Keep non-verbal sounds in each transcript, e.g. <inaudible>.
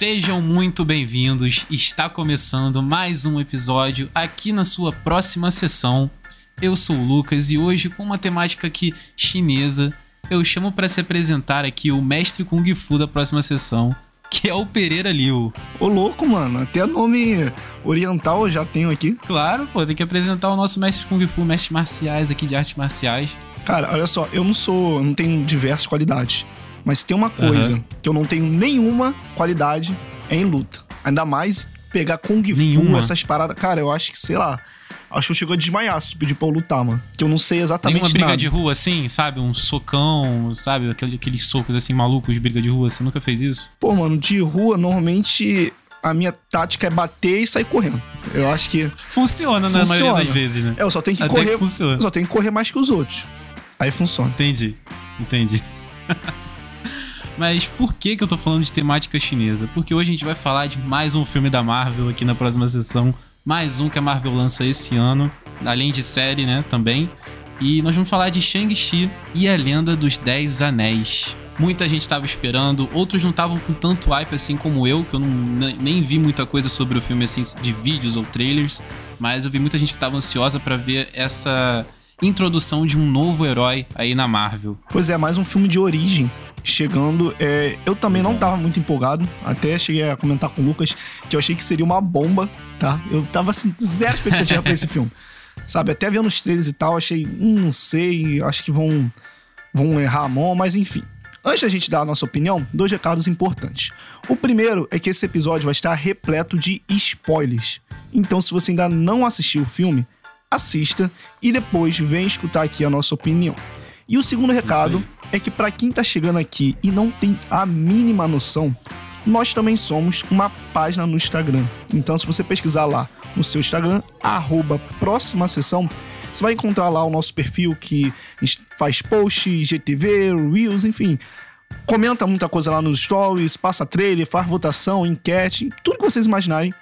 Sejam muito bem-vindos. Está começando mais um episódio aqui na sua próxima sessão. Eu sou o Lucas e hoje com uma temática aqui chinesa, eu chamo para se apresentar aqui o mestre Kung Fu da próxima sessão, que é o Pereira Liu. Ô louco, mano, até nome oriental eu já tenho aqui. Claro, pô, tem que apresentar o nosso mestre Kung Fu, mestre marciais aqui de artes marciais. Cara, olha só, eu não sou, não tenho diversas qualidades, mas tem uma coisa uhum. que eu não tenho nenhuma qualidade é em luta. Ainda mais pegar Kung Fu, nenhuma. essas paradas. Cara, eu acho que, sei lá, Acho que eu chego a desmaiar se pedir pra eu lutar, mano. Que eu não sei exatamente Nenhuma briga nada. de rua assim, sabe? Um socão, sabe? Aquele, aqueles socos assim malucos de briga de rua. Você nunca fez isso? Pô, mano, de rua, normalmente a minha tática é bater e sair correndo. Eu acho que. Funciona, funciona. na maioria das vezes, né? É, eu só tenho que Até correr. Que funciona. Eu só tenho que correr mais que os outros. Aí funciona. Entendi. Entendi. <laughs> Mas por que, que eu tô falando de temática chinesa? Porque hoje a gente vai falar de mais um filme da Marvel aqui na próxima sessão mais um que a Marvel lança esse ano, além de série, né, também. E nós vamos falar de Shang-Chi e a Lenda dos Dez Anéis. Muita gente estava esperando, outros não estavam com tanto hype assim como eu, que eu não, nem vi muita coisa sobre o filme assim de vídeos ou trailers, mas eu vi muita gente que estava ansiosa para ver essa introdução de um novo herói aí na Marvel. Pois é, mais um filme de origem chegando. É, eu também não tava muito empolgado. Até cheguei a comentar com o Lucas que eu achei que seria uma bomba, tá? Eu tava assim, zero expectativa pra esse <laughs> filme. Sabe, até vendo os trailers e tal, achei, hum, não sei, acho que vão, vão errar a mão, mas enfim. Antes da gente dar a nossa opinião, dois recados importantes. O primeiro é que esse episódio vai estar repleto de spoilers. Então, se você ainda não assistiu o filme, assista e depois vem escutar aqui a nossa opinião. E o segundo recado é que para quem tá chegando aqui e não tem a mínima noção, nós também somos uma página no Instagram. Então, se você pesquisar lá no seu Instagram, arroba próxima sessão, você vai encontrar lá o nosso perfil que faz post, GTV, Reels, enfim. Comenta muita coisa lá nos stories, passa trailer, faz votação, enquete, tudo que vocês imaginarem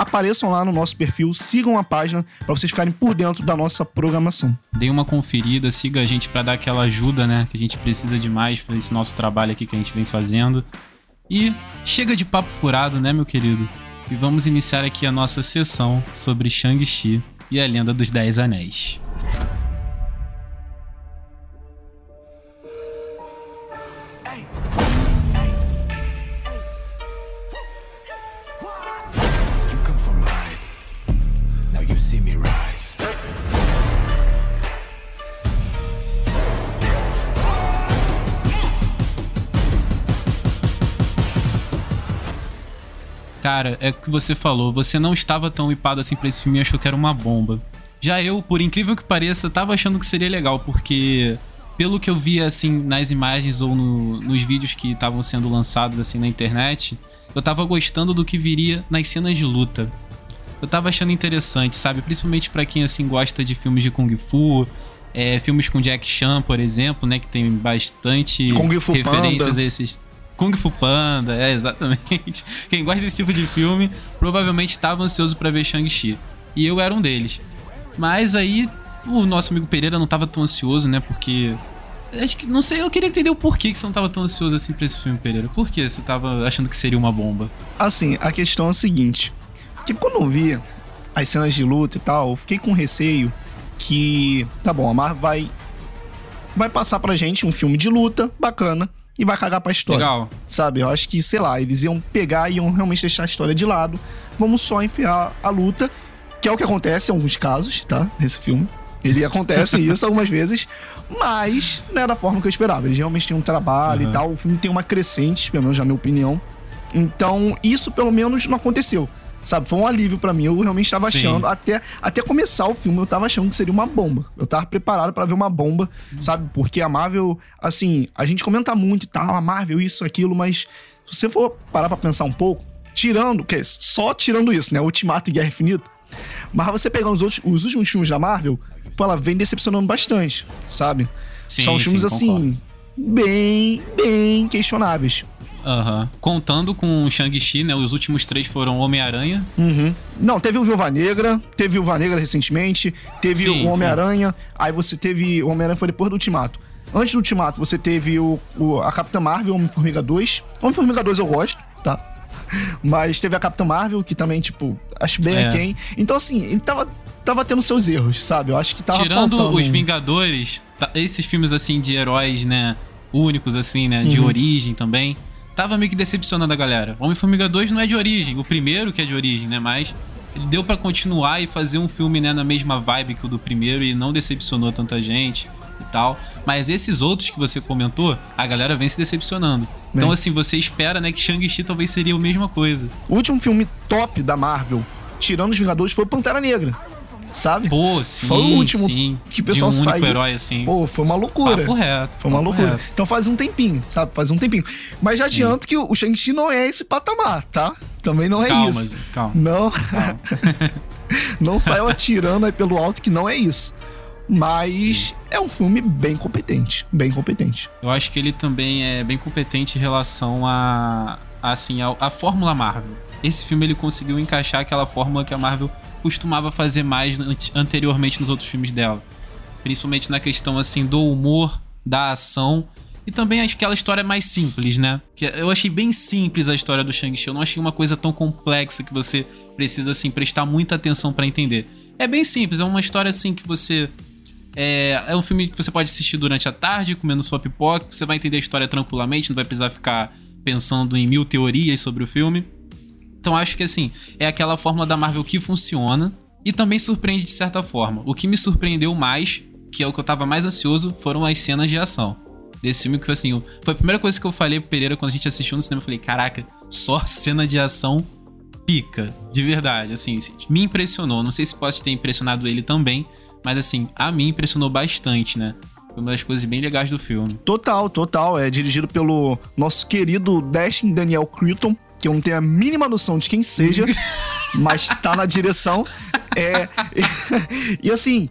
apareçam lá no nosso perfil, sigam a página para vocês ficarem por dentro da nossa programação. Dê uma conferida, siga a gente para dar aquela ajuda, né, que a gente precisa demais para esse nosso trabalho aqui que a gente vem fazendo. E chega de papo furado, né, meu querido? E vamos iniciar aqui a nossa sessão sobre Shang-Chi e a Lenda dos Dez Anéis. Cara, é o que você falou, você não estava tão hipado assim pra esse filme e achou que era uma bomba. Já eu, por incrível que pareça, tava achando que seria legal, porque pelo que eu via assim nas imagens ou no, nos vídeos que estavam sendo lançados assim na internet, eu tava gostando do que viria nas cenas de luta. Eu tava achando interessante, sabe? Principalmente para quem assim gosta de filmes de kung fu, é, filmes com Jack Chan, por exemplo, né, que tem bastante referências Panda. a esses Kung Fu Panda, é, exatamente. <laughs> Quem gosta desse tipo de filme provavelmente estava ansioso para ver Shang-Chi. E eu era um deles. Mas aí o nosso amigo Pereira não estava tão ansioso, né? Porque. Acho que. Não sei, eu queria entender o porquê que você não estava tão ansioso assim pra esse filme, Pereira. Por que você estava achando que seria uma bomba? Assim, a questão é a seguinte: que quando eu vi as cenas de luta e tal, eu fiquei com receio que. Tá bom, a Marvel vai. Vai passar pra gente um filme de luta bacana e vai cagar pra história. Legal. Sabe? Eu acho que, sei lá, eles iam pegar e iam realmente deixar a história de lado. Vamos só enfiar a luta, que é o que acontece em alguns casos, tá? Nesse filme. Ele acontece <laughs> isso algumas vezes, mas não é da forma que eu esperava. Eles realmente têm um trabalho uhum. e tal. O filme tem uma crescente, pelo menos na minha opinião. Então, isso pelo menos não aconteceu. Sabe, foi um alívio para mim. Eu realmente estava achando, até, até começar o filme, eu tava achando que seria uma bomba. Eu tava preparado para ver uma bomba, sabe? Porque a Marvel, assim, a gente comenta muito e tal, a Marvel, isso, aquilo, mas se você for parar pra pensar um pouco, tirando, que é só tirando isso, né? Ultimato e Guerra Infinita. Mas você pegar os, outros, os últimos filmes da Marvel, pô, ela vem decepcionando bastante, sabe? Sim, São filmes, sim, assim, bem, bem questionáveis. Uhum. Contando com o Shang-Chi, né? Os últimos três foram Homem-Aranha. Uhum. Não, teve o Viúva Negra, teve o Viúva Negra recentemente, teve sim, o Homem-Aranha, aí você teve. O Homem-Aranha foi depois do Ultimato. Antes do Ultimato, você teve o, o a Capitã Marvel, Homem-Formiga 2. Homem-Formiga 2 eu gosto, tá? <laughs> Mas teve a Capitã Marvel, que também, tipo, acho bem É. aquém. Então, assim, ele tava, tava tendo seus erros, sabe? Eu acho que tava Tirando faltando os Vingadores, tá- esses filmes assim de heróis, né? Únicos, assim, né? De Uhum. origem também. Tava meio que decepcionando a galera. Homem-Formiga 2 não é de origem, o primeiro que é de origem, né? Mas ele deu pra continuar e fazer um filme, né, na mesma vibe que o do primeiro e não decepcionou tanta gente e tal. Mas esses outros que você comentou, a galera vem se decepcionando. Então, Bem. assim, você espera, né, que Shang-Chi talvez seria a mesma coisa. O último filme top da Marvel, tirando os Vingadores, foi Pantera Negra. Sabe? Pô, sim, Foi o último sim. que o pessoal de um saiu. herói, assim. Pô, foi uma loucura. Papo reto. Foi uma papo loucura. reto. Então faz um tempinho, sabe? Faz um tempinho. Mas já adianto que o Shang-Chi não é esse patamar, tá? Também não é Calma, isso. gente, calma. Não. <laughs> não saiu atirando aí pelo alto que não é isso. Mas é um filme bem competente. Bem competente. Eu acho que ele também é bem competente em relação a, a, assim, a, a fórmula Marvel. Esse filme ele conseguiu encaixar aquela fórmula que a Marvel costumava fazer mais ante- anteriormente nos outros filmes dela. Principalmente na questão assim do humor, da ação e também aquela história mais simples, né? Que eu achei bem simples a história do Shang-Chi. Eu não achei uma coisa tão complexa que você precisa assim prestar muita atenção pra entender. É bem simples, é uma história assim que você é, é um filme que você pode assistir durante a tarde, comendo sua pipoca, você vai entender a história tranquilamente, não vai precisar ficar pensando em mil teorias sobre o filme. Então acho que assim, é aquela fórmula da Marvel que funciona e também surpreende de certa forma. O que me surpreendeu mais, que é o que eu tava mais ansioso, foram as cenas de ação. Desse filme que foi assim, foi a primeira coisa que eu falei pro Pereira quando a gente assistiu no cinema, eu falei, caraca, só cena de ação pica, de verdade, assim, me impressionou. Não sei se pode ter impressionado ele também, mas assim, a mim impressionou bastante, né? Foi uma das coisas bem legais do filme. Total, total. É dirigido pelo nosso querido Destin Daniel Cretton, que eu não tenho a mínima noção de quem seja, <laughs> mas tá na direção. É, <laughs> e assim,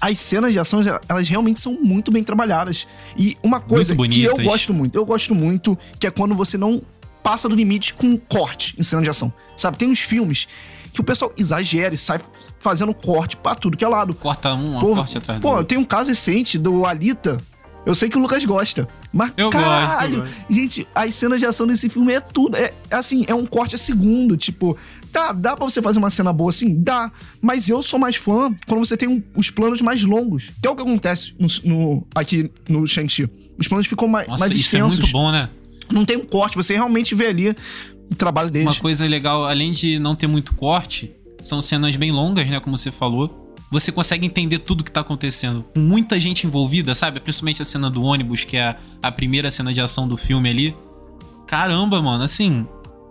as cenas de ação, elas realmente são muito bem trabalhadas. E uma coisa que eu gosto muito, eu gosto muito, que é quando você não passa do limite com corte em cena de ação. Sabe, tem uns filmes que o pessoal exagera e sai fazendo corte pra tudo que é lado. Corta um, Pô, corte atrás do pô, tem um caso recente do Alita. Eu sei que o Lucas gosta. Mas, Eu gosto, eu caralho, gosto. gente, as cenas de ação desse filme é tudo. É assim, é um corte a segundo. Tipo, tá, dá pra você fazer uma cena boa assim? Dá. Mas eu sou mais fã quando você tem um- os planos mais longos. Que é o que acontece no, no- aqui no Shang-Chi. Os planos ficam mais, Nossa, mais isso é extensos. muito bom, né? Não tem um corte, você realmente vê ali o trabalho deles. Uma coisa legal, além de não ter muito corte, são cenas bem longas, né? Como você falou. Você consegue entender tudo que tá acontecendo. Com muita gente envolvida, sabe? Principalmente a cena do ônibus, que é a, primeira cena de ação do filme ali. Caramba, mano, assim.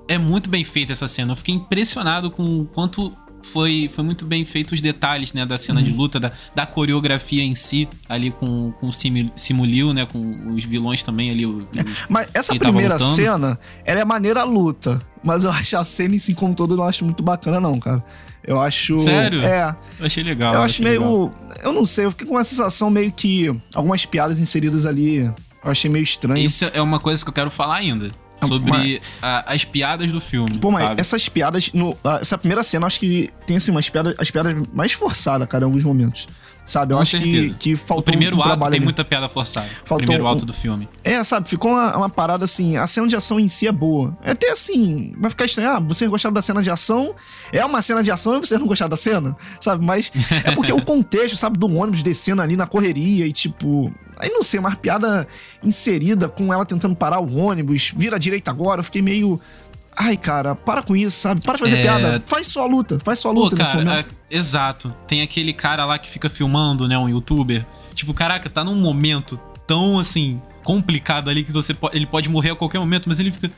É muito bem feita essa cena. Eu fiquei impressionado com o quanto foi, foi muito bem feito os detalhes, né? Da cena Uhum. de luta, da, da coreografia em si, ali com, com o Simu- Simuliu, né? Com os vilões também ali. os- Mas essa primeira cena, ela é maneira a luta. Mas eu acho a cena em si como todo, eu não acho muito bacana, não, cara. Eu acho. Sério? É. Eu achei legal. eu acho achei legal. meio. Eu não sei, eu fiquei com uma sensação meio que. Algumas piadas inseridas ali. Eu achei meio estranho. Isso é uma coisa que eu quero falar ainda. Sobre a- as piadas do filme. Pô, mas sabe? essas piadas. No, ah, essa primeira cena, eu acho que tem assim, umas piadas, as piadas mais forçadas, cara, em alguns momentos. Sabe? Eu Com acho que, certeza. que faltou O primeiro um ato tem ali. muita piada forçada. O Faltou primeiro um- ato do filme. É, sabe, ficou uma, uma parada assim, a cena de ação em si é boa. É até assim, vai ficar estranho, ah, vocês gostaram da cena de ação, é uma cena de ação e vocês não gostaram da cena, sabe? Mas é porque o <laughs> contexto, sabe, do ônibus descendo ali na correria e tipo, aí não sei, uma piada inserida com ela tentando parar o ônibus, vira à direita agora, eu fiquei meio... Ai, cara, para com isso, sabe? Para de fazer É. piada. Faz só a luta, faz só a Pô, luta nesse cara, momento. é- exato. Tem aquele cara lá que fica filmando, né? Um youtuber. Tipo, caraca, tá num momento tão assim, complicado ali que você po- ele pode morrer a qualquer momento, mas ele fica.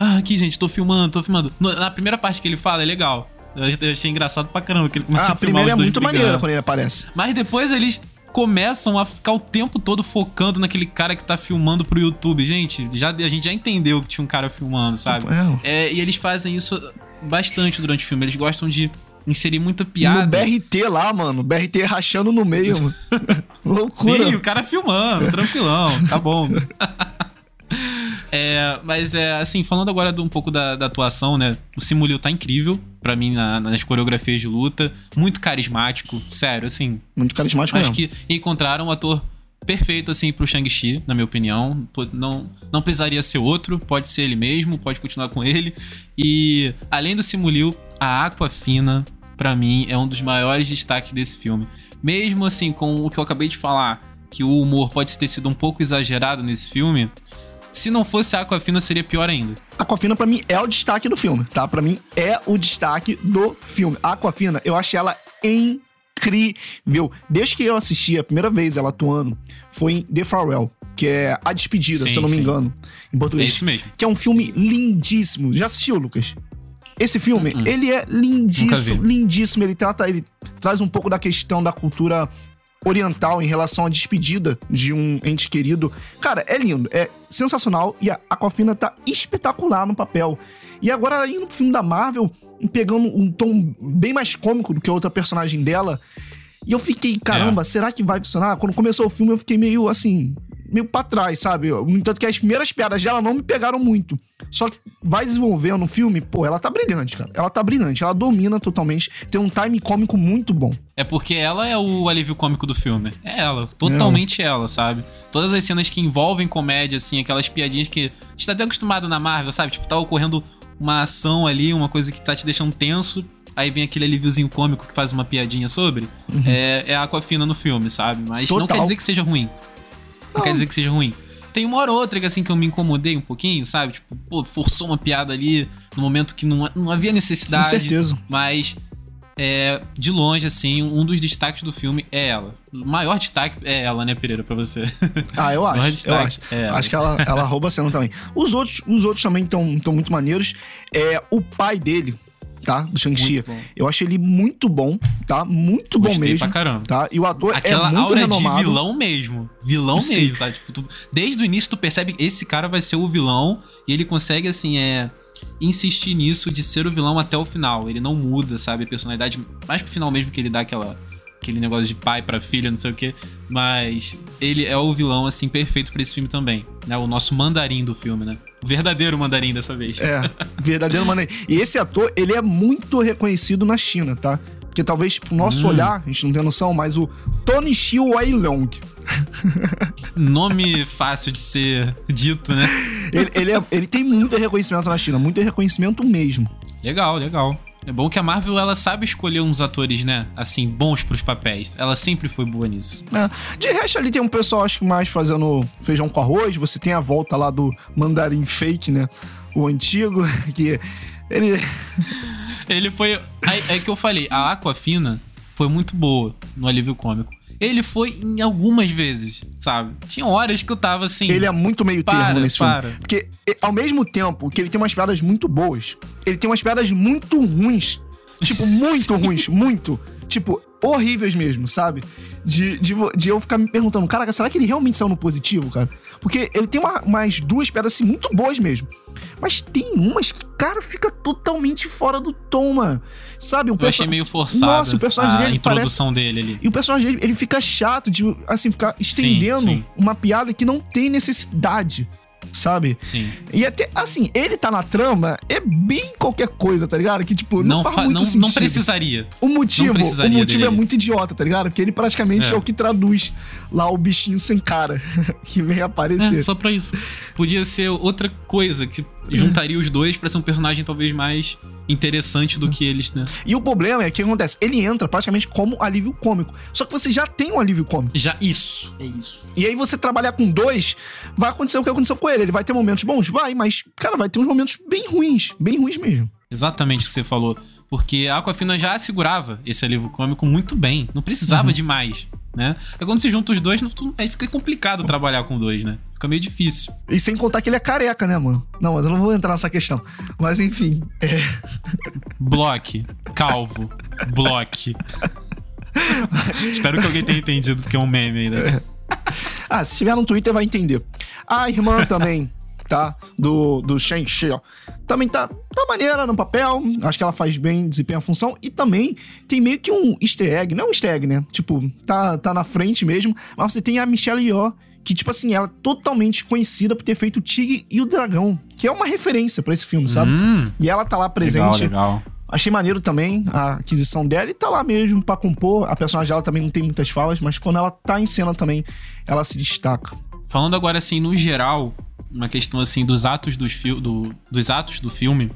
Ah, aqui, gente, tô filmando, tô filmando. Na primeira parte que ele fala é legal. Eu achei engraçado pra caramba que ele começa Ah, a a filmar primeira é muito brigando. maneira quando ele aparece. Mas depois eles começam a ficar o tempo todo focando naquele cara que tá filmando pro YouTube. Gente, já, a gente já entendeu que tinha um cara filmando, sabe? É. É, e eles fazem isso bastante durante o filme. Eles gostam de inserir muita piada. No BRT lá, mano, BRT rachando no meio, mano. <laughs> Loucura. Sim, o cara filmando, tranquilão, tá bom. <laughs> É, mas é assim, falando agora de um pouco da, da atuação, né? O Simulio tá incrível, pra mim, na- nas coreografias de luta. Muito carismático, sério, assim. Muito carismático Acho mesmo. que encontraram um ator perfeito, assim, pro Shang-Chi, na minha opinião. Não, não precisaria ser outro, pode ser ele mesmo, pode continuar com ele. E, além do Simuliu, a Aquafina, para mim, é um dos maiores destaques desse filme. Mesmo, assim, com o que eu acabei de falar, que o humor pode ter sido um pouco exagerado nesse filme, se não fosse a Aquafina, seria pior ainda. Aquafina, para mim, é o destaque do filme, tá? Para mim, é o destaque do filme. A Aquafina, eu achei ela incrível. Desde que eu assisti a primeira vez ela atuando, foi em The Farewell, que é A Despedida, sim, se eu não me engano, em português. É isso mesmo. Que é um filme lindíssimo. Já assistiu, Lucas? Esse filme, uh -uh. ele é lindíssimo, lindíssimo. Ele trata, ele traz um pouco da questão da cultura oriental em relação à despedida de um ente querido. Cara, é lindo, é sensacional e a Aquafina tá espetacular no papel. E agora indo pro filme da Marvel, pegando um tom bem mais cômico do que a outra personagem dela. E eu fiquei, caramba, é. será que vai funcionar? Quando começou o filme, eu fiquei meio assim, meio pra trás, sabe? No entanto que as primeiras piadas dela não me pegaram muito. Só que vai desenvolvendo no filme, pô, ela tá brilhante, cara. Ela tá brilhante, ela domina totalmente. Tem um time cômico muito bom. É porque ela é o alívio cômico do filme. É ela, totalmente é. ela, sabe? Todas as cenas que envolvem comédia, assim, aquelas piadinhas que a gente tá até acostumado na Marvel, sabe? Tipo, tá ocorrendo uma ação ali, uma coisa que tá te deixando tenso. Aí vem aquele alíviozinho cômico que faz uma piadinha sobre. Uhum. É, é a Aquafina no filme, sabe? Mas Total. não quer dizer que seja ruim. Não, não quer dizer que seja ruim. Tem uma hora ou outra que assim que eu me incomodei um pouquinho, sabe? Tipo, pô, forçou uma piada ali no momento que não, não havia necessidade. Com certeza. Mas é, de longe, assim, um dos destaques do filme é ela. O maior destaque é ela, né, Pereira, pra você. Ah, eu <laughs> acho. eu acho. É acho que ela, ela rouba a cena também. Os outros, os outros também estão muito maneiros. É, o pai dele, tá? Do Shang-Chi. Eu acho ele muito bom, tá? Muito Gostei bom mesmo. pra caramba. Tá? E o ator Aquela é muito aura renomado. de vilão mesmo. Vilão Sim. mesmo, sabe? Tipo, tu, desde o início tu percebe que esse cara vai ser o vilão e ele consegue, assim, é insistir nisso de ser o vilão até o final. Ele não muda, sabe? A personalidade, mais pro final mesmo que ele dá aquela aquele negócio de pai para filha, não sei o quê. Mas ele é o vilão, assim, perfeito para esse filme também. Né? O nosso mandarim do filme, né? O verdadeiro mandarim dessa vez. É, verdadeiro mandarim. E esse ator, ele é muito reconhecido na China, tá? Porque talvez pro nosso hum. olhar, a gente não tem noção, mas o Tony Xiu Wailong. Nome fácil de ser dito, né? ele, ele, é, ele tem muito reconhecimento na China, muito reconhecimento mesmo. Legal, legal. É bom que a Marvel ela sabe escolher uns atores, né? Assim, bons pros papéis. Ela sempre foi boa nisso. É. De resto, ali tem um pessoal, acho que mais fazendo feijão com arroz. Você tem a volta lá do mandarim fake, né? O antigo, <laughs> que ele. ele foi. É, é que eu falei, a Aquafina foi muito boa no alívio cômico ele foi em algumas vezes, sabe? Tinha horas que eu tava assim. Ele é muito meio termo para, nesse para. filme. Porque, ao mesmo tempo que ele tem umas piadas muito boas, ele tem umas piadas muito ruins. Tipo, muito <laughs> ruins, muito. Tipo, horríveis mesmo, sabe? De, de, de, eu ficar me perguntando, caraca, será que ele realmente saiu no positivo, cara? Porque ele tem uma, umas duas piadas assim muito boas mesmo. Mas tem umas que, cara, fica totalmente fora do tom, mano. Sabe? O eu achei meio forçado Nossa, o personagem a dele introdução parece... dele ali. E o personagem dele, ele fica chato de, assim, ficar estendendo sim, sim. uma piada que não tem necessidade sabe? Sim. E até, assim, ele tá na trama, é bem qualquer coisa, tá ligado? Que, tipo, não, não faz muito não, sentido. Não precisaria. O motivo, precisaria o motivo é dele. é muito idiota, tá ligado? Porque ele praticamente é. é o que traduz lá o bichinho sem cara <laughs> que vem aparecer. É, só pra isso. Podia ser outra coisa que juntaria os dois para ser um personagem talvez mais interessante do que eles, né? E o problema é que o que acontece? Ele entra praticamente como alívio cômico. Só que você já tem um alívio cômico. Já, isso. É isso. E aí você trabalhar com dois, vai acontecer o que aconteceu com ele. Ele vai ter momentos bons? Vai, mas, cara, vai ter uns momentos bem ruins. Bem ruins mesmo. Exatamente o que você falou. Porque a Aquafina já segurava esse alívio cômico muito bem. Não precisava uhum. de mais né? Aí quando você junta os dois, aí fica complicado trabalhar com dois, né? Fica meio difícil. E sem contar que ele é careca, né, mano? Não, mas eu não vou entrar nessa questão. Mas enfim. É... Bloque. Calvo. Bloque. Espero que alguém tenha entendido, porque é um meme ainda. É. Ah, se estiver no Twitter vai entender. A irmã também tá? Do, do Shang-Chi, ó. Também tá, tá maneira no papel. Acho que ela faz bem, desempenha a função. E também tem meio que um easter egg. Não um easter egg, né? Tipo, tá, tá na frente mesmo. Mas você tem a Michelle Yeoh, que, tipo assim, ela é totalmente conhecida por ter feito o Tigre e o Dragão. Que é uma referência para esse filme, sabe? Hum, e ela tá lá presente. Legal, legal. Achei maneiro também a aquisição dela e tá lá mesmo pra compor. A personagem dela também não tem muitas falas, mas quando ela tá em cena também, ela se destaca. Falando agora, assim, no geral, uma questão, assim, dos atos, dos, do, dos atos do filme,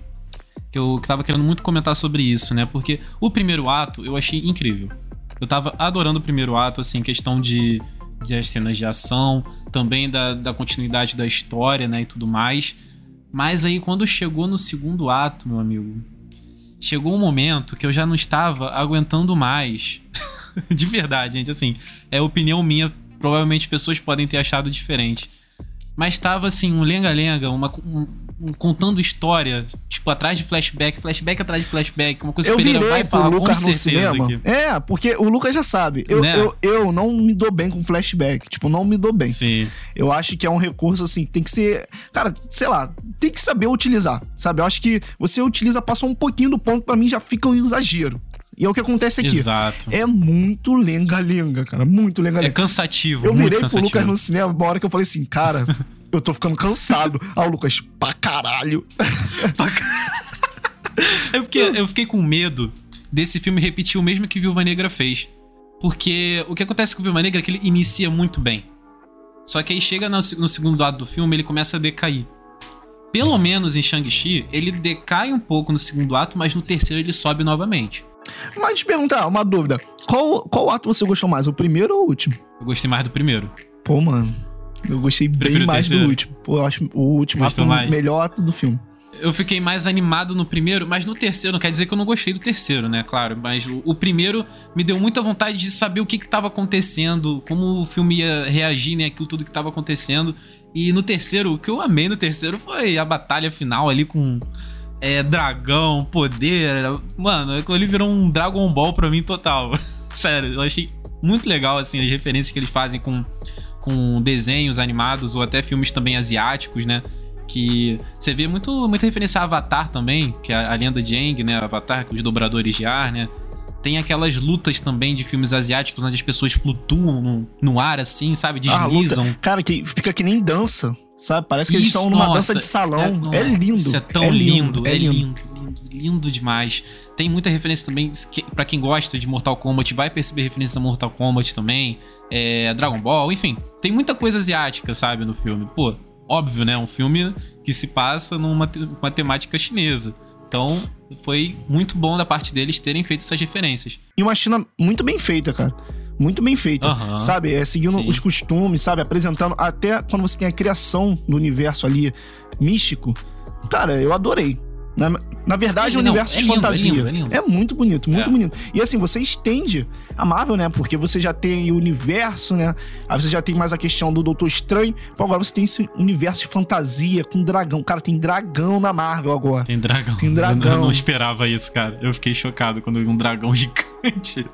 que eu tava querendo muito comentar sobre isso, né? Porque o primeiro ato eu achei incrível. Eu tava adorando o primeiro ato, assim, questão de, de as cenas de ação, também da, da continuidade da história, né, e tudo mais. Mas aí, quando chegou no segundo ato, meu amigo, chegou um momento que eu já não estava aguentando mais. <laughs> de verdade, gente, assim, é opinião minha, provavelmente pessoas podem ter achado diferente. Mas tava assim, um lenga-lenga, uma, um, um, contando história, tipo, atrás de flashback, flashback atrás de flashback, uma coisa eu que o Pereira vai falar Lucas com certeza aqui. É, porque o Lucas já sabe. Eu, né? eu, eu não me dou bem com flashback. Tipo, não me dou bem. Sim. Eu acho que é um recurso, assim, tem que ser. Cara, sei lá, tem que saber utilizar, sabe? Eu acho que você utiliza, passou um pouquinho do ponto, para mim já fica um exagero. E é o que acontece aqui. Exato. É muito lenga-lenga, cara. Muito lenga-lenga. É cansativo. Eu virei cansativo. pro Lucas no cinema uma hora que eu falei assim, cara, <laughs> eu tô ficando cansado. ah, o Lucas, pra caralho. <laughs> pra caralho. <laughs> É porque eu fiquei com medo desse filme repetir o mesmo que Viúva Negra fez. Porque o que acontece com Viúva Negra é que ele inicia muito bem. Só que aí chega no, no segundo lado do filme, ele começa a decair. Pelo menos em Shang-Chi, ele decai um pouco no segundo ato, mas no terceiro ele sobe novamente. Mas te perguntar, uma dúvida. Qual, qual ato você gostou mais, o primeiro ou o último? Eu gostei mais do primeiro. Pô, mano. Eu gostei Prefiro bem mais do último. Pô, eu acho o último ato o melhor ato do filme. Eu fiquei mais animado no primeiro, mas no terceiro, não quer dizer que eu não gostei do terceiro, né? Claro, mas o, o primeiro me deu muita vontade de saber o que estava acontecendo, como o filme ia reagir, né? Aquilo tudo que estava acontecendo. E no terceiro, o que eu amei no terceiro foi a batalha final ali com é, dragão, poder. Mano, aquilo ali virou um Dragon Ball pra mim total. <laughs> Sério, eu achei muito legal, assim, as referências que eles fazem com, com desenhos animados ou até filmes também asiáticos, né? Que você vê muito, muita referência a Avatar também, que é a, a lenda de Aang, né? Avatar, os dobradores de ar, né? Tem aquelas lutas também de filmes asiáticos onde as pessoas flutuam no, no ar, assim, sabe? Ah, Deslizam. Ah, Cara, que fica que nem dança. Sabe? Parece que Isso, eles estão numa nossa, dança de salão. É, é, lindo. Isso é tão é lindo, lindo, é lindo, lindo, lindo, lindo demais. Tem muita referência também, que, para quem gosta de Mortal Kombat, vai perceber referência a Mortal Kombat também, é, Dragon Ball, enfim. Tem muita coisa asiática, sabe, no filme. Pô, óbvio, né? Um filme que se passa numa uma temática chinesa. Então, foi muito bom da parte deles terem feito essas referências. E uma China muito bem feita, cara muito bem feita, uhum. sabe? É, seguindo Sim. os costumes, sabe? Apresentando até quando você tem a criação do universo ali místico. Cara, eu adorei. Na, na verdade, é, o universo não, é de lindo, fantasia. É, lindo, é, lindo. é, muito bonito, muito é. bonito. E assim, você estende a Marvel, né? Porque você já tem o universo, né? Aí você já tem mais a questão do Doutor Estranho. Pô, agora você tem esse universo de fantasia com dragão. Cara, tem dragão na Marvel agora. Tem dragão. Tem dragão. Eu não esperava isso, cara. Eu fiquei chocado quando vi um dragão <laughs> gigante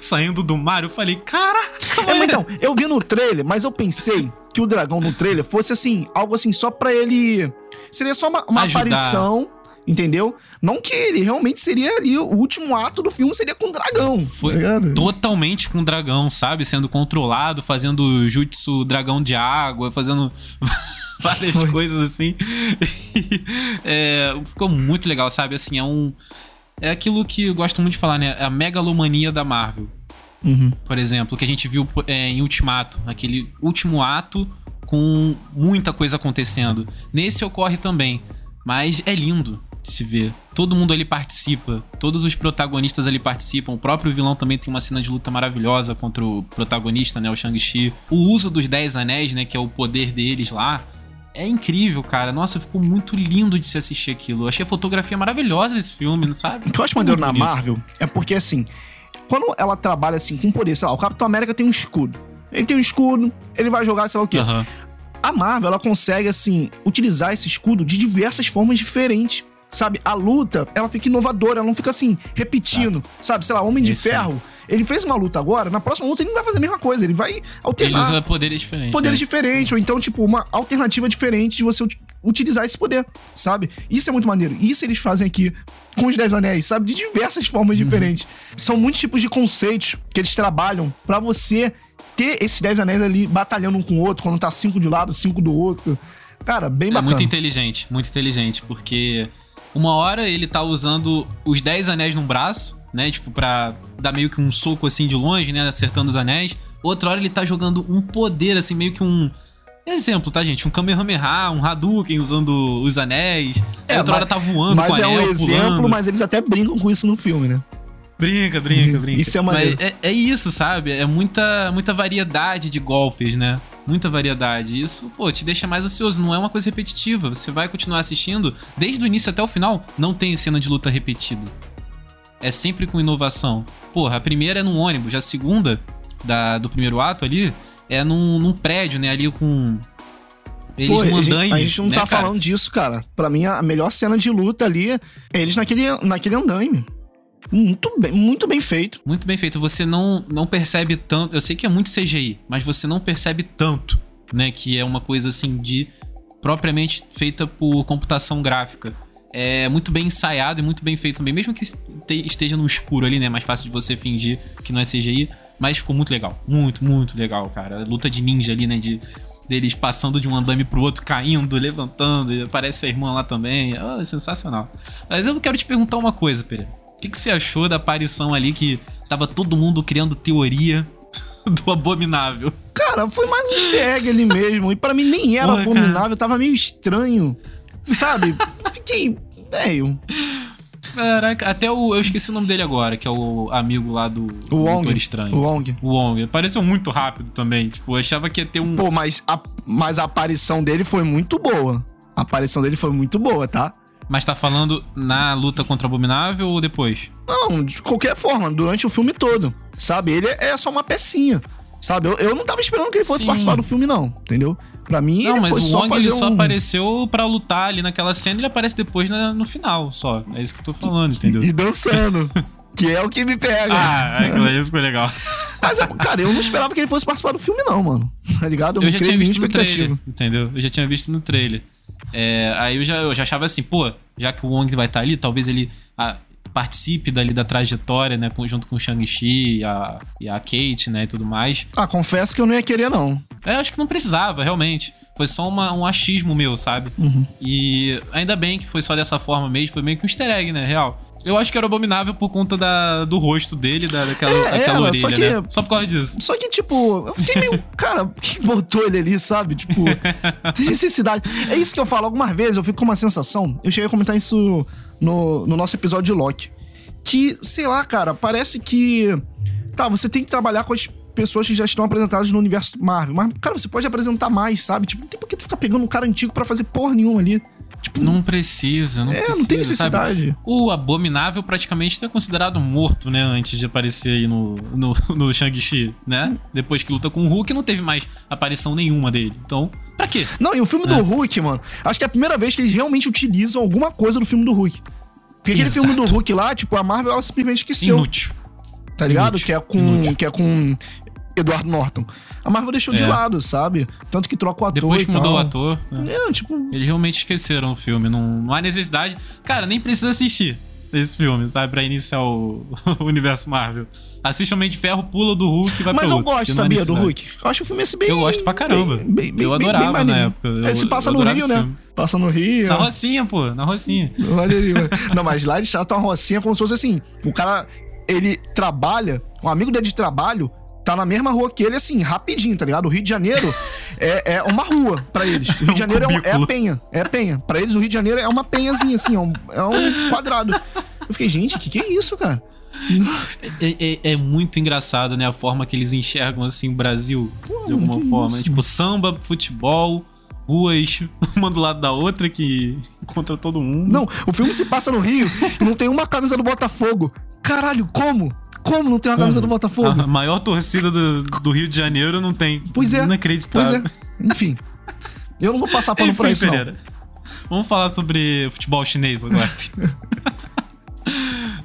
saindo do mar. Eu falei, caraca, é, então, eu vi no trailer, mas eu pensei que o dragão no trailer fosse assim, algo assim, só pra ele. Seria só uma, uma aparição Entendeu? Não que ele realmente seria ali, o último ato do filme seria com o dragão. Foi tá totalmente com o dragão, sabe? Sendo controlado, fazendo jutsu dragão de água, fazendo <laughs> várias Foi. coisas assim. <laughs> é, ficou muito legal, sabe? Assim, é um. É aquilo que eu gosto muito de falar, né? É a megalomania da Marvel. Uhum. Por exemplo, que a gente viu é, em Ultimato, aquele último ato com muita coisa acontecendo. Nesse ocorre também. Mas é lindo de se ver. Todo mundo ali participa, todos os protagonistas ali participam. O próprio vilão também tem uma cena de luta maravilhosa contra o protagonista, né, o Shang-Chi. O uso dos Dez Anéis, né, que é o poder deles lá, é incrível, cara. Nossa, ficou muito lindo de se assistir aquilo. Eu achei a fotografia maravilhosa desse filme, sabe? O que eu acho maneiro na Marvel é porque, assim, quando ela trabalha assim com poder, sei lá, o Capitão América tem um escudo. Ele tem um escudo, ele vai jogar, sei lá o quê. Uhum. A Marvel, ela consegue, assim, utilizar esse escudo de diversas formas diferentes sabe? A luta, ela fica inovadora, ela não fica assim, repetindo, sabe? Sei lá, Homem de Ferro, ele fez uma luta agora, na próxima luta ele não vai fazer a mesma coisa, ele vai alternar. Ele usa poderes diferentes. Poderes né? diferentes, ou então, tipo, uma alternativa diferente de você utilizar esse poder, sabe? Isso é muito maneiro. Isso eles fazem aqui com os Dez Anéis, sabe? De diversas formas uhum. diferentes. São muitos tipos de conceitos que eles trabalham para você ter esses Dez Anéis ali batalhando um com o outro, quando tá cinco de um lado, cinco do outro. Cara, bem bacana. É muito inteligente, muito inteligente, porque Uma hora ele tá usando os 10 anéis num braço, né? Tipo, pra dar meio que um soco assim de longe, né? Acertando os anéis. Outra hora ele tá jogando um poder, assim, meio que um. Exemplo, tá, gente? Um Kamehameha, um Hadouken usando os anéis. É, Outra mas, hora tá voando mas com anel, é um exemplo, pulando. mas eles até brincam com isso no filme, né? Brinca, brinca, brinca. Isso é maneiro. É, é, isso, sabe? É muita, muita variedade de golpes, né? Muita variedade. Isso, pô, te deixa mais ansioso. Não é uma coisa repetitiva. Você vai continuar assistindo. Desde o início até o final, não tem cena de luta repetida. É sempre com inovação. Porra, a primeira é num ônibus. A segunda, da, do primeiro ato ali, é num, num prédio, né? Ali com. Eles Pô, a, gente, a gente não né, tá cara? falando disso, cara. Pra mim, a melhor cena de luta ali é eles naquele, naquele andaime. Muito bem, muito bem feito. Muito bem feito. Você não, não percebe tanto. Eu sei que é muito CGI, mas você não percebe tanto, né? Que é uma coisa assim de. propriamente feita por computação gráfica. É muito bem ensaiado e muito bem feito também. Mesmo que esteja no escuro ali, né? É mais fácil de você fingir que não é CGI. Mas ficou muito legal. Muito, muito legal, cara. A luta de ninja ali, né? De deles passando de um andame pro outro, caindo, levantando, e aparece a irmã lá também. Oh, é sensacional. Mas eu quero te perguntar uma coisa, Pereira. O que, que você achou da aparição ali que tava todo mundo criando teoria <laughs> do abominável? Cara, foi mais um easter egg ali mesmo. E para mim nem era Porra, abominável, cara. tava meio estranho. Sabe? <laughs> Fiquei. Velho. Caraca, até o. Eu esqueci o nome dele agora, que é o amigo lá do o Wong, Estranho. O Wong. O Wong. Apareceu muito rápido também. Tipo, eu achava que ia ter um. Pô, mas a, mas a aparição dele foi muito boa. A aparição dele foi muito boa, tá? Mas tá falando na luta contra o Abominável ou depois? Não, de qualquer forma, durante o filme todo. Sabe? Ele é só uma pecinha. Sabe? Eu, eu não tava esperando que ele fosse Sim. participar do filme, não. Entendeu? Pra mim, não, ele mas foi o Wong ele um... só apareceu pra lutar ali naquela cena e ele aparece depois na, no final, só. É isso que eu tô falando, entendeu? E dançando. <laughs> que é o que me pega. Ah, aquilo aí ficou legal. Mas, cara, eu não esperava que ele fosse participar do filme, não, mano. Tá ligado? Eu, eu já tinha visto no trailer, entendeu? Eu já tinha visto no trailer. É, aí eu já, eu já achava assim, pô, já que o Wong vai estar tá ali, talvez ele ah, participe dali da trajetória, né, junto com o Shang-Chi e a, e a Kate, né, e tudo mais. Ah, confesso que eu não ia querer, não. É, acho que não precisava, realmente. Foi só uma, um achismo meu, sabe? Uhum. E ainda bem que foi só dessa forma mesmo, foi meio que um easter egg, né, real. Eu acho que era abominável por conta da, do rosto dele, da, daquela, é, daquela era, orelha, só que, né? Só por causa disso. Só que, tipo, eu fiquei meio. <laughs> cara, que botou ele ali, sabe? Tipo, tem necessidade. É isso que eu falo. Algumas vezes eu fico com uma sensação. Eu cheguei a comentar isso no, no nosso episódio de Loki. Que, sei lá, cara, parece que. Tá, você tem que trabalhar com as pessoas que já estão apresentadas no universo Marvel. Mas, cara, você pode apresentar mais, sabe? Tipo, não tem por que tu ficar pegando um cara antigo para fazer porra nenhuma ali. Tipo, não precisa, não é, precisa. não tem necessidade. Sabe? O Abominável praticamente é considerado morto, né? Antes de aparecer aí no, no, no Shang-Chi, né? Depois que luta com o Hulk, não teve mais aparição nenhuma dele. Então, pra quê? Não, e o filme é. do Hulk, mano, acho que é a primeira vez que eles realmente utilizam alguma coisa do filme do Hulk. Porque aquele Exato. filme do Hulk lá, tipo, a Marvel ela simplesmente esqueceu. Inútil. Tá ligado? Inútil. Que é com. Inútil. Que é com Eduardo Norton. A Marvel deixou é. de lado, sabe? Tanto que troca o ator Depois que mudou o ator. Né? É, tipo... Eles realmente esqueceram o filme. Não, não há necessidade. Cara, nem precisa assistir esse filme, sabe? Pra iniciar o, <laughs> o universo Marvel. Assiste Homem de Ferro, pula do Hulk e vai Mas pra eu gosto, sabia, do Hulk. Eu acho o filme esse bem... Eu gosto pra caramba. Bem, bem, eu adorava na época. Eu, se passa no Rio, né? Passa no Rio. Na Rocinha, pô. Na Rocinha. Não, mas lá eles tratam a Rocinha como se fosse assim. O cara, ele trabalha, um amigo dele de trabalho tá na mesma rua que ele, assim, rapidinho, tá ligado? O Rio de Janeiro <laughs> é, é uma rua para eles. O Rio de Janeiro é, um, é, a penha. É a penha. Pra eles, o Rio de Janeiro é uma penhazinha, assim, é um, é um quadrado. Eu fiquei, gente, que que é isso, cara? É, é, é, muito engraçado, né? A forma que eles enxergam, assim, o Brasil, Pô, de alguma forma. Isso? Tipo, samba, futebol, ruas, <laughs> uma do lado da outra que encontra todo mundo. Não, o filme se passa no Rio e não tem uma camisa do Botafogo. Caralho, como? Como não tem uma camisa do Botafogo? A maior torcida do, do, Rio de Janeiro não tem. Pois é. Inacreditável. Pois é. Enfim. Eu não vou passar pano Enfim, por isso, Pereira. Vamos falar sobre futebol chinês agora. <laughs>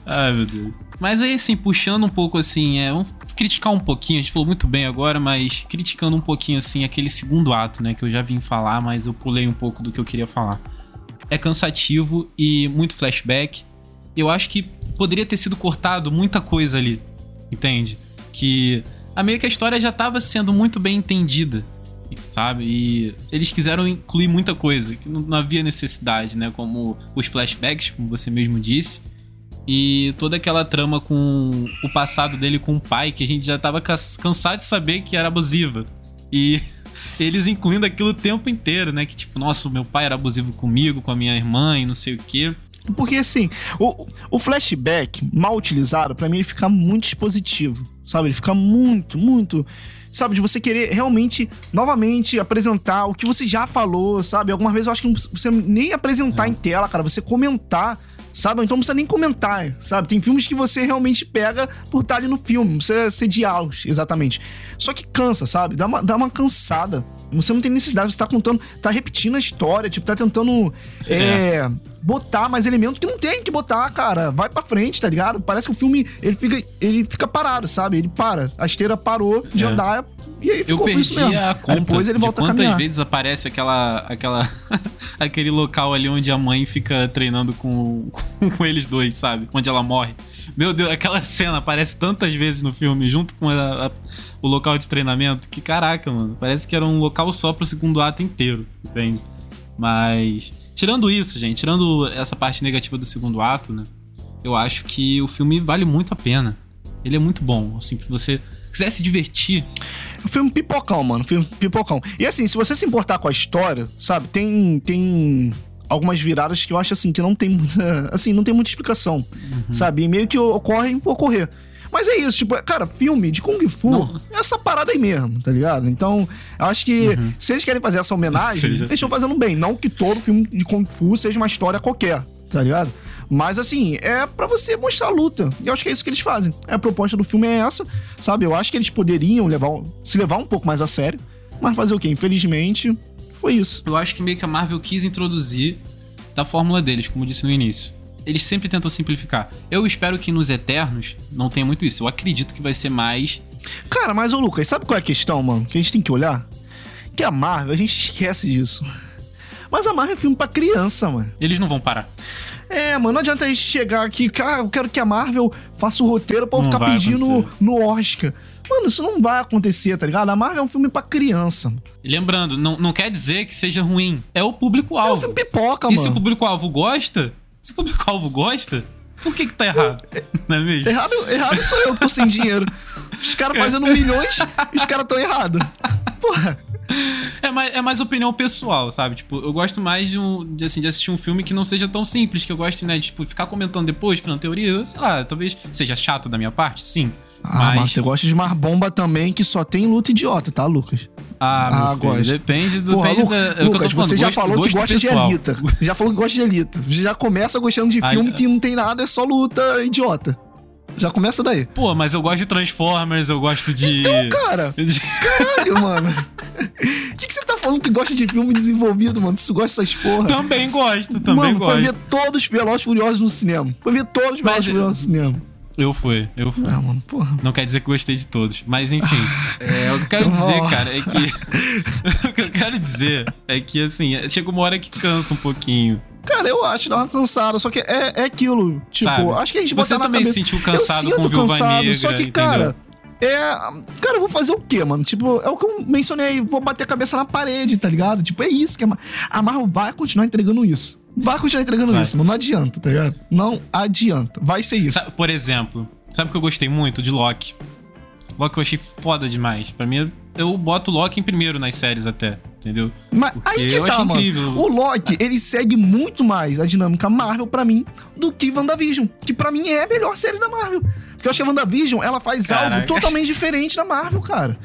Ai, meu Deus. Mas aí, assim, puxando um pouco assim, é, vamos criticar um pouquinho, a gente falou muito bem agora, mas criticando um pouquinho, assim, aquele segundo ato, né, que eu já vim falar, mas eu pulei um pouco do que eu queria falar. É cansativo e muito flashback. Eu acho que poderia ter sido cortado muita coisa ali, entende? Que a meio que a história já estava sendo muito bem entendida. sabe? E eles quiseram incluir muita coisa que não, havia necessidade, né? Como os flashbacks, como você mesmo disse. E toda aquela trama com o passado dele com o pai, que a gente já tava cansado de saber que era abusiva. E <laughs> eles incluindo aquilo o tempo inteiro, né? Que tipo, nossa, meu pai era abusivo comigo, com a minha irmã e não sei o quê. Porque assim, o, o flashback mal utilizado, para mim, ele fica muito expositivo, sabe? Ele fica muito, muito. Sabe, de você querer realmente, novamente, apresentar o que você já falou, sabe? Algumas vezes eu acho que não você nem apresentar é. em tela, cara, você comentar sabe? Então não precisa nem comentar, sabe? Tem filmes que você realmente pega por estar ali no filme, não precisa ser diálogos, exatamente. Só que cansa, sabe? Dá uma, dá uma cansada. Você não tem necessidade, você tá contando, tá repetindo a história, tipo, tá tentando é. É, botar mais elementos que não tem que botar, cara. Vai pra frente, tá ligado? Parece que o filme, ele fica, ele fica parado, sabe? Ele para. A esteira parou de é. andar e aí ficou eu perdi isso mesmo. a conta depois ele volta de quantas a vezes aparece aquela, aquela <laughs> aquele local ali onde a mãe fica treinando com, com eles dois, sabe? Onde ela morre. Meu Deus, aquela cena aparece tantas vezes no filme, junto com a, a, o local de treinamento, que caraca, mano. Parece que era um local só pro segundo ato inteiro, entende? Mas, tirando isso, gente, tirando essa parte negativa do segundo ato, né? Eu acho que o filme vale muito a pena. Ele é muito bom, assim, que você quiser se divertir. Filme pipocão, mano. Filme pipocão. E assim, se você se importar com a história, sabe, tem. tem algumas viradas que eu acho assim que não tem <laughs> assim não tem muita explicação uhum. sabe e meio que ocorrem por ocorrer mas é isso, tipo, cara, filme de Kung Fu não. é essa parada aí mesmo, tá ligado? Então, eu acho que uhum. se eles querem fazer essa homenagem, <laughs> eles estão fazendo bem. Não que todo filme de Kung Fu seja uma história qualquer, tá ligado? Mas assim, é para você mostrar a luta. E eu acho que é isso que eles fazem. É, a proposta do filme é essa, sabe? Eu acho que eles poderiam levar, se levar um pouco mais a sério. Mas fazer o quê? Infelizmente, foi isso. Eu acho que meio que a Marvel quis introduzir da fórmula deles, como eu disse no início. Eles sempre tentam simplificar. Eu espero que nos Eternos não tenha muito isso. Eu acredito que vai ser mais. Cara, mas ô Lucas, sabe qual é a questão, mano? Que a gente tem que olhar? Que a Marvel, a gente esquece disso. <laughs> Mas a Marvel é filme pra criança, mano. Eles não vão parar. É, mano, não adianta a gente chegar aqui, cara, eu quero que a Marvel faça o roteiro pra eu ficar pedindo no Oscar. Mano, isso não vai acontecer, tá ligado? A Marvel é um filme pra criança. E lembrando, não, não quer dizer que seja ruim. É o público-alvo. É um filme pipoca, e mano. E se o público-alvo gosta, se o público-alvo gosta, por que que tá errado? <laughs> Não é mesmo? Errado, errado sou eu que tô sem dinheiro. Os caras fazendo milhões, os caras tão errados. <laughs> Porra. É mais, é mais opinião pessoal, sabe? Tipo, eu gosto mais de, um, de, assim, de assistir um filme que não seja tão simples, que eu gosto, né, de tipo, ficar comentando depois, criando teoria, sei lá, talvez seja chato da minha parte, sim. Ah, mas... mas você gosta de mar bomba também, que só tem luta idiota, tá, Lucas? Ah, ah gosto. Depende do. Porra, depende da, Lucas, falando, você já gosto, falou que gosta pessoal. de Elita. Já falou que gosta de Elita. Você já começa gostando de filme que não tem nada, é só luta idiota. Já começa daí. Pô, mas eu gosto de Transformers, eu gosto de. Então, cara! <laughs> Caralho, mano! O que, que, você tá falando que gosta de filme desenvolvido, mano? Se você gosta dessas porra. Também gosto, também mano, gosto. Foi ver todos os Velozes Furiosos no cinema. Foi ver todos os Velozes Furiosos no cinema. Eu fui, eu fui. Ah, mano, porra. Não quer dizer que gostei de todos. Mas enfim. <laughs> é, o que eu quero dizer, cara, é que. <laughs> o que eu quero dizer é que, assim, chega uma hora que cansa um pouquinho. Cara, eu acho, dá uma cansada, só que é, é aquilo. Tipo, Sabe? acho que a gente Você também se sentiu cansado eu com Viúva cansado, Negra, Só que, entendeu? cara, é. Cara, eu vou fazer o quê, mano? Tipo, é o que eu mencionei, vou bater a cabeça na parede, tá ligado? Tipo, é isso que a, a Marvel vai continuar entregando isso. Vai continuar entregando vai. isso, mano. Não adianta, tá ligado? Não adianta. Vai ser isso. Por exemplo, sabe o que eu gostei muito de Loki? Loki eu achei foda demais. Pra mim, eu boto o Loki em primeiro nas séries até, entendeu? Mas Porque aí que tá, mano. Incrível. O Loki, ele segue muito mais a dinâmica Marvel para mim do que WandaVision, que para mim é a melhor série da Marvel. Porque eu acho que a WandaVision, ela faz Caraca. algo totalmente diferente da Marvel, cara.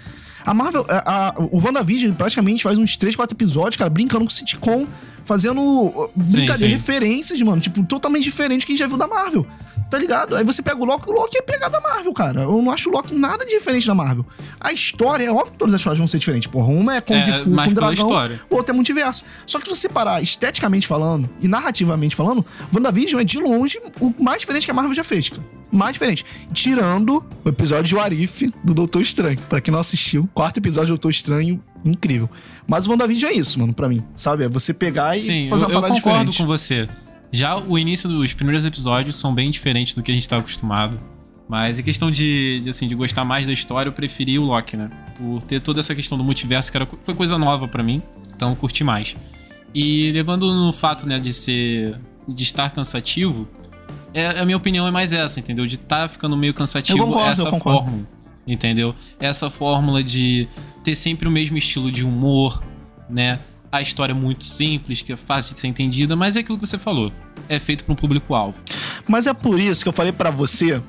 A Marvel, a, a, o WandaVision praticamente faz uns 3, 4 episódios, cara, brincando com sitcom, fazendo uh, brincadeira, referências, mano, tipo, totalmente diferente do que a gente já viu da Marvel tá ligado? Aí você pega o Loki, o Loki é pegada da Marvel, cara. Eu não acho o Loki nada diferente da Marvel. A história, é óbvio que todas as histórias vão ser diferentes. Porra, uma é com é, Fu, com dragão, história. o outro é multiverso. Só que se você parar esteticamente falando e narrativamente falando, WandaVision é de longe o mais diferente que a Marvel já fez, cara. Mais diferente. Tirando o episódio de Warif do Doutor Estranho. Pra quem não assistiu, quarto episódio do Doutor Estranho, incrível. Mas o WandaVision é isso, mano, pra mim. Sabe? É você pegar e Sim, fazer uma eu, parada eu concordo diferente. com você. Já o início dos primeiros episódios são bem diferentes do que a gente tá acostumado. Mas em questão de, de, assim, de gostar mais da história, eu preferi o Loki, né? Por ter toda essa questão do multiverso, que era, foi coisa nova para mim. Então eu curti mais. E levando no fato, né, de ser. de estar cansativo, é, a minha opinião é mais essa, entendeu? De estar tá ficando meio cansativo concordo, essa fórmula. Entendeu? Essa fórmula de ter sempre o mesmo estilo de humor, né? A história é muito simples, que é fácil de ser entendida, mas é aquilo que você falou. É feito para um público-alvo. Mas é por isso que eu falei para você,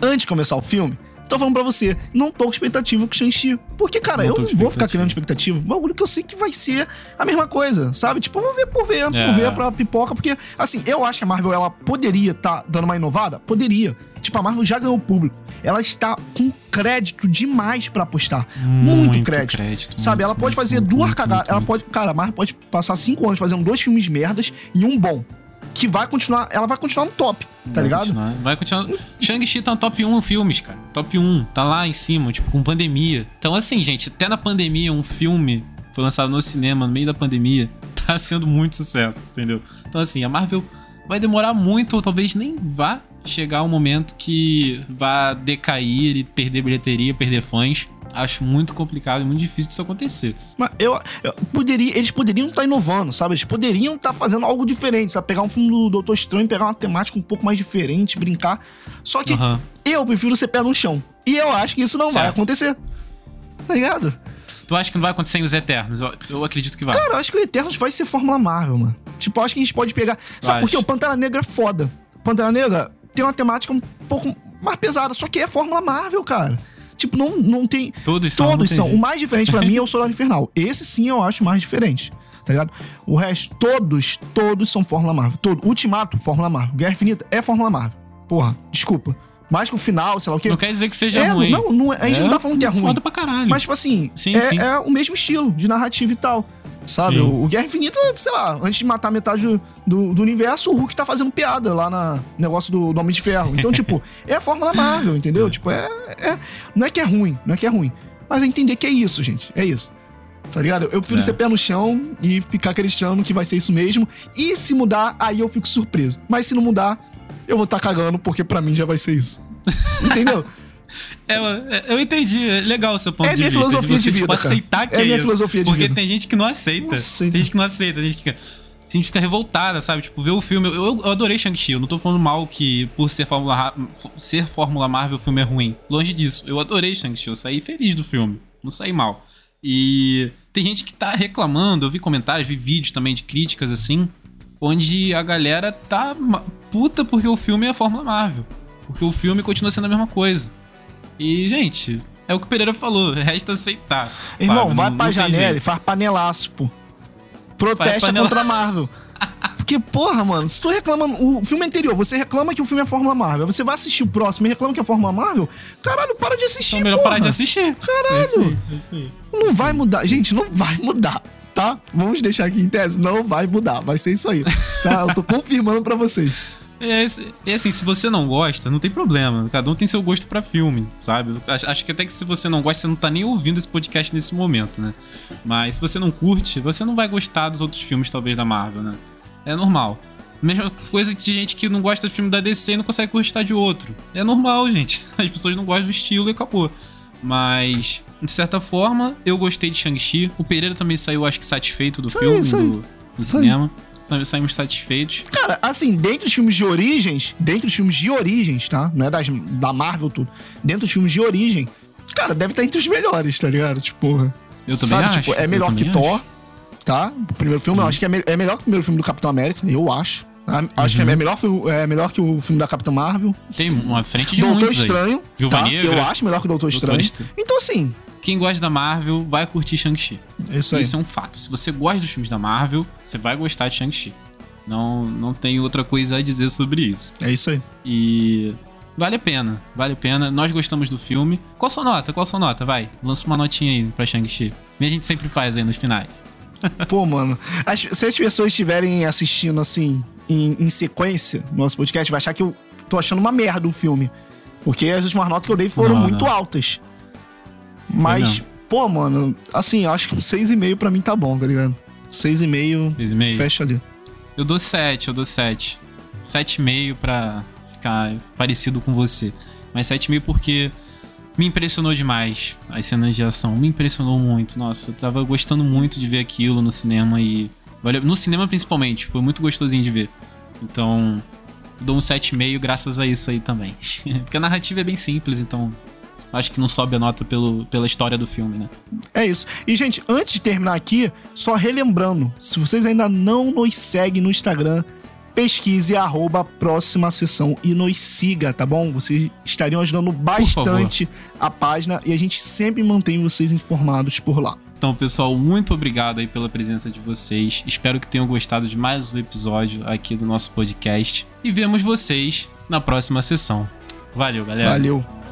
antes de começar o filme, tô falando pra você, não tô com expectativa com Shang-Chi. Porque, cara, Não eu não vou ficar criando expectativa. Bagulho que eu sei que vai ser a mesma coisa, sabe? Tipo, eu vou ver por ver, É. por ver pra pipoca. Porque, assim, eu acho que a Marvel, ela poderia estar dando uma inovada? Poderia. Tipo, a Marvel já ganhou o público. Ela está com crédito demais pra apostar. Muito, crédito. Sabe, muito, ela pode muito, fazer muito, duas muito, cagadas. muito, Ela muito. pode. Cara, a Marvel pode passar cinco anos fazendo dois filmes merdas e um bom. Que vai continuar. Ela vai continuar no top, tá Vai ligado? continuar, Vai continuar. Shang-Chi tá no top 1 filmes, cara. Top 1. Tá lá em cima, tipo, com pandemia. Então, assim, gente, até na pandemia, um filme foi lançado no cinema, no meio da pandemia, <laughs> tá sendo muito sucesso, entendeu? Então, assim, a Marvel vai demorar muito, ou talvez nem vá chegar um momento que vá decair e perder bilheteria, perder fãs. Acho muito complicado e muito difícil disso acontecer. Mas eu, eu poderia, eles poderiam estar inovando, sabe? Eles poderiam estar fazendo algo diferente, sabe? Pegar um filme do Doutor Estranho, pegar uma temática um pouco mais diferente, brincar. Só que Aham. eu prefiro ser pé no chão. E eu acho que isso não vai Certo. acontecer. Tá ligado? Tu acha que não vai acontecer em Os Eternos? Eu, eu acredito que vai. Cara, eu acho que o Eternos vai ser Fórmula Marvel, mano. Tipo, eu acho que a gente pode pegar. Sabe por quê? O Pantera Negra é foda. Pantera Negra tem uma temática um pouco mais pesada, só que é Fórmula Marvel, cara. Tipo, não, não tem. Todos são. Todos são. O jeito. mais diferente pra mim é o Solar Infernal. Esse sim eu acho mais diferente. Tá ligado? O resto, todos, todos são Fórmula Marvel. Todo. Ultimato, Fórmula Marvel. Guerra Infinita é Fórmula Marvel. Porra, desculpa. Mais que o final, sei lá o quê. Não quer dizer que seja é, ruim. não, não é- a gente não tá falando que é ruim. Foda pra caralho. Mas, tipo assim, Sim, é, sim. é o mesmo estilo de narrativa e tal. Sabe? Sim. O, Guerra Infinita, sei lá, antes de matar metade do, do, universo, o Hulk tá fazendo piada lá no negócio do, do Homem de Ferro. Então, <laughs> tipo, é a Fórmula Marvel, entendeu? Tipo, é, é. Não é que é ruim, não é que é ruim. Mas é entender que é isso, gente. É isso. Tá ligado? Eu prefiro É. ser pé no chão e ficar acreditando que vai ser isso mesmo. E se mudar, aí eu fico surpreso. Mas se não mudar, eu vou estar cagando, porque pra mim já vai ser isso. <laughs> Entendeu? É, é, eu entendi, é legal o seu ponto É de minha vista. filosofia de você, de tipo, vida, cara. aceitar que É é, minha isso. filosofia de Porque vida. tem gente que não aceita. Não aceita. Tem gente que não aceita, tem gente que tem gente que fica revoltada, sabe? Tipo, ver o filme. Eu, eu adorei Shang-Chi. Eu não tô falando mal que por ser Fórmula, ser Fórmula Marvel o filme é ruim. Longe disso. Eu adorei Shang-Chi. Eu saí feliz do filme. Não saí mal. E tem gente que tá reclamando. Eu vi comentários, vi vídeos também de críticas assim. Onde a galera tá puta porque o filme é a Fórmula Marvel. Porque o filme continua sendo a mesma coisa. E, gente, é o que o Pereira falou. Resta aceitar. Irmão, sabe? vai Não- pra não janela e faz panelaço, pô. Protesta panela- contra a Marvel. <laughs> Porque, porra, mano, se tu reclama. O filme anterior, você reclama que o filme é Fórmula Marvel. Você vai assistir o próximo e reclama que é Fórmula Marvel. Caralho, para de assistir. Então, melhor porra. parar de assistir. Caralho. É isso aí, é isso aí. Não vai mudar. Gente, não vai mudar, tá? Vamos deixar aqui em tese. Não vai mudar. Vai ser isso aí. Tá? Eu tô confirmando pra vocês. É, esse- é assim, se você não gosta, não tem problema. Cada um tem seu gosto pra filme, sabe? Acho, acho que até que se você não gosta, você não tá nem ouvindo esse podcast nesse momento, né? Mas se você não curte, você não vai gostar dos outros filmes, talvez, da Marvel, né? É normal. Mesma coisa de gente que não gosta do filme da DC e não consegue gostar de outro. É normal, <laughs> gente. As pessoas não gostam do estilo e acabou. Mas, de certa forma, eu gostei de Shang-Chi. O Pereira também saiu, acho que, satisfeito do Isso filme, aí. do, do Isso aí. Saímos satisfeitos. Cara, assim, dentro dos filmes de origens, dentro dos filmes de origens, tá? Não é das, da Marvel tudo. Dentro dos filmes de origem, cara, deve estar entre os melhores, tá ligado? Tipo, Eu também sabe? acho. Tipo, é melhor que também Thor, tá? O primeiro filme, eu acho que é, me- é melhor que o primeiro filme do Capitão América, eu acho. Ah, Acho Uhum. que é melhor, fi- é melhor que o filme da Capitã Marvel. Tem uma frente de Doutor aí. Estranho, Viúva tá? Eu acho melhor que o Doutor, Doutor Estranho. Estranho. Então, assim, Quem gosta da Marvel vai curtir Shang-Chi. isso aí. Isso é um fato. Se você gosta dos filmes da Marvel, você vai gostar de Shang-Chi. Não, não tem outra coisa a dizer sobre isso. É isso aí. E vale a pena, vale a pena. Nós gostamos do filme. Qual sua nota? Qual sua nota? Vai, lança uma notinha aí pra Shang-Chi. E a gente sempre faz aí nos finais. <laughs> Pô, mano, as- se as pessoas estiverem assistindo assim, em, em sequência, no nosso podcast, vai achar que eu tô achando uma merda o filme. Porque as últimas notas que eu dei foram Não, muito não. altas. Mas, pô, mano, assim, eu acho que um 6,5 pra mim tá bom, tá ligado? 6,5, Seis e meio. fecha ali. Eu dou 7, eu dou 7. 7,5 pra ficar parecido com você. Mas 7,5 porque me impressionou demais. As cenas de ação me impressionou muito. Nossa, eu tava gostando muito de ver aquilo no cinema e. No cinema principalmente, foi muito gostosinho de ver. Então, dou um 7,5 graças a isso aí também. <laughs> porque a narrativa é bem simples, então acho que não sobe a nota pelo, pela história do filme, né? É isso. E, gente, antes de terminar aqui, só relembrando, se vocês ainda não nos seguem no Instagram, pesquise arroba próxima sessão e nos siga, tá bom? Vocês estariam ajudando bastante a página e a gente sempre mantém vocês informados por lá. Então, pessoal, muito obrigado aí pela presença de vocês. Espero que tenham gostado de mais um episódio aqui do nosso podcast. E vemos vocês na próxima sessão. Valeu, galera. Valeu.